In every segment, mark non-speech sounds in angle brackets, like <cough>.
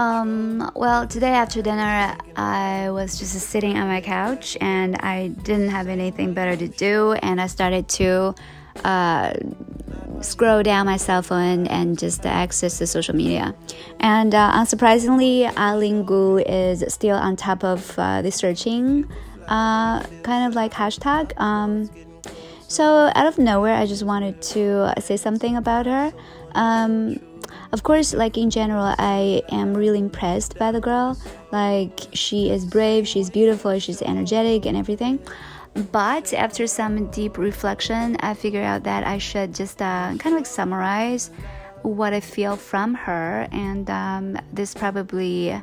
Um, well, today after dinner, I was just sitting on my couch and I didn't have anything better to do, and I started to uh, scroll down my cell phone and just access the social media. And uh, unsurprisingly, Eileen Gu is still on top of uh, the searching uh, kind of like hashtag. Um, so out of nowhere, I just wanted to say something about her. Um, of course, like in general, I am really impressed by the girl. Like, she is brave, she's beautiful, she's energetic, and everything. But after some deep reflection, I figured out that I should just uh, kind of like summarize what I feel from her, and um, this probably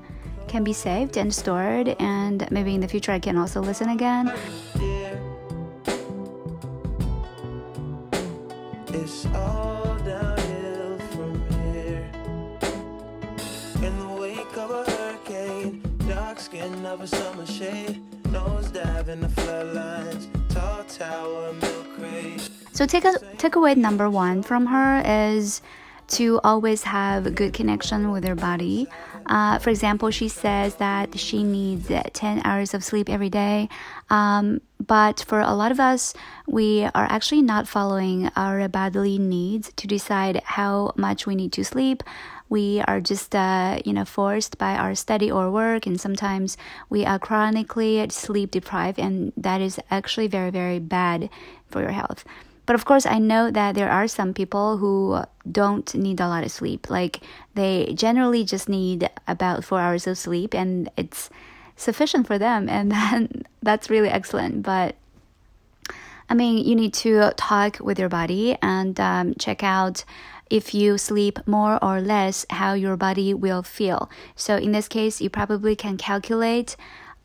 can be saved and stored, and maybe in the future I can also listen again. It's all summer shade, nose dive in the tall tower, milk crate. So take a takeaway number one from her is to always have a good connection with her body. Uh, for example, she says that she needs 10 hours of sleep every day. Um, but for a lot of us, we are actually not following our bodily needs to decide how much we need to sleep. We are just, uh, you know, forced by our study or work, and sometimes we are chronically sleep deprived, and that is actually very, very bad for your health. But of course, I know that there are some people who don't need a lot of sleep. Like they generally just need about four hours of sleep, and it's sufficient for them, and <laughs> then that's really excellent. But I mean, you need to talk with your body and um, check out if you sleep more or less, how your body will feel. So in this case, you probably can calculate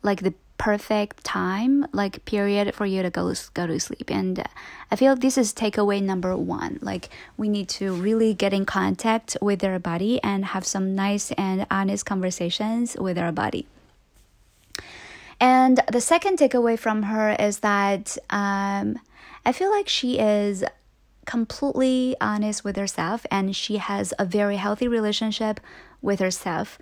like the perfect time, like period for you to go go to sleep. And I feel this is takeaway number one. Like we need to really get in contact with our body and have some nice and honest conversations with our body. And the second takeaway from her is that um, I feel like she is completely honest with herself and she has a very healthy relationship with herself.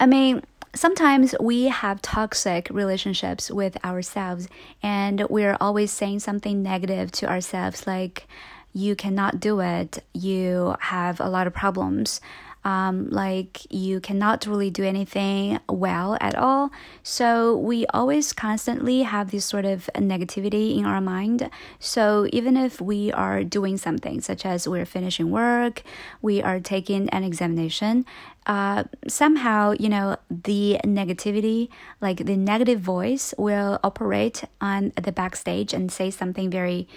I mean, sometimes we have toxic relationships with ourselves and we're always saying something negative to ourselves like you cannot do it you have a lot of problems um, like you cannot really do anything well at all. So we always constantly have this sort of negativity in our mind. So even if we are doing something, such as we're finishing work, we are taking an examination, uh, somehow, you know, the negativity, like the negative voice, will operate on the backstage and say something very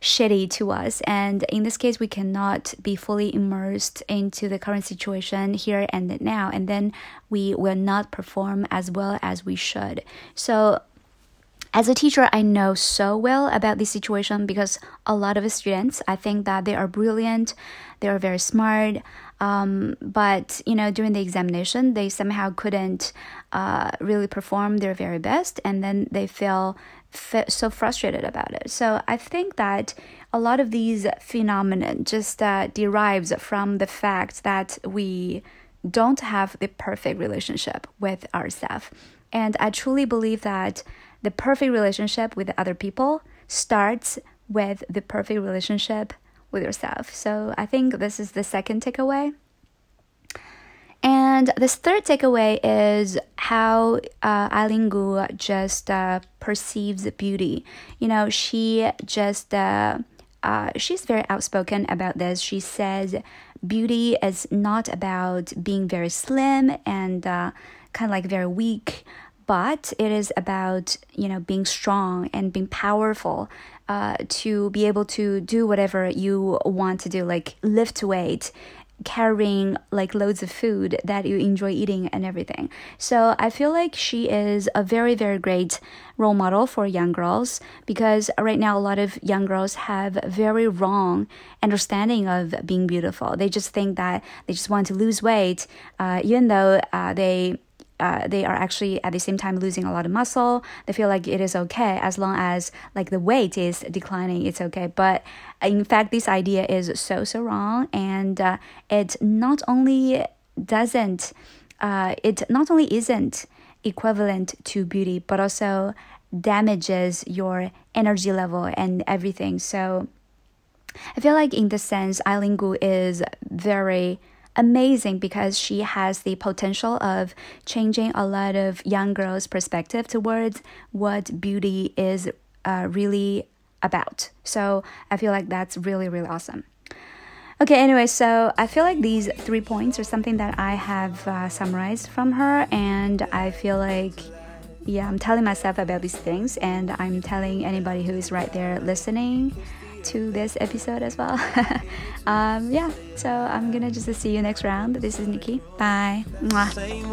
shitty to us. And in this case, we cannot be fully immersed into the current situation here and now. And then we will not perform as well as we should. So, as a teacher, I know so well about this situation because a lot of students, I think that they are brilliant, they are very smart, um, but you know during the examination they somehow couldn't uh, really perform their very best, and then they feel so frustrated about it. So I think that a lot of these phenomenon just uh, derives from the fact that we don't have the perfect relationship with ourselves. And I truly believe that the perfect relationship with other people starts with the perfect relationship with yourself. So I think this is the second takeaway. And this third takeaway is how uh, Eileen Gu just uh, perceives beauty. You know, she just uh, uh, she's very outspoken about this. She says beauty is not about being very slim and uh, kind of like very weak, but it is about you know being strong and being powerful. Uh, to be able to do whatever you want to do, like lift weight carrying like loads of food that you enjoy eating and everything. So I feel like she is a very, very great role model for young girls because right now a lot of young girls have very wrong understanding of being beautiful. They just think that they just want to lose weight, uh, even though uh, they uh, they are actually at the same time losing a lot of muscle. They feel like it is okay as long as like the weight is declining. It's okay, but in fact, this idea is so so wrong, and uh, it not only doesn't uh, it not only isn't equivalent to beauty, but also damages your energy level and everything. So I feel like in this sense, Eileen Gu is very amazing because she has the potential of changing a lot of young girls' perspective towards what beauty is uh, really about. So I feel like that's really, really awesome. Okay, anyway, so I feel like these three points are something that I have uh, summarized from her, and I feel like, yeah, I'm telling myself about these things, and I'm telling anybody who is right there listening to this episode as well. <laughs> um, yeah, so I'm gonna just see you next round. This is Nikki. Bye. Mwah. life,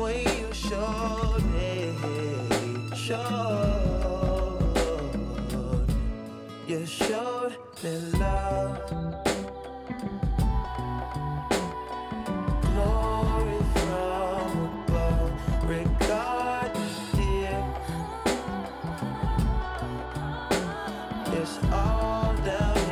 life,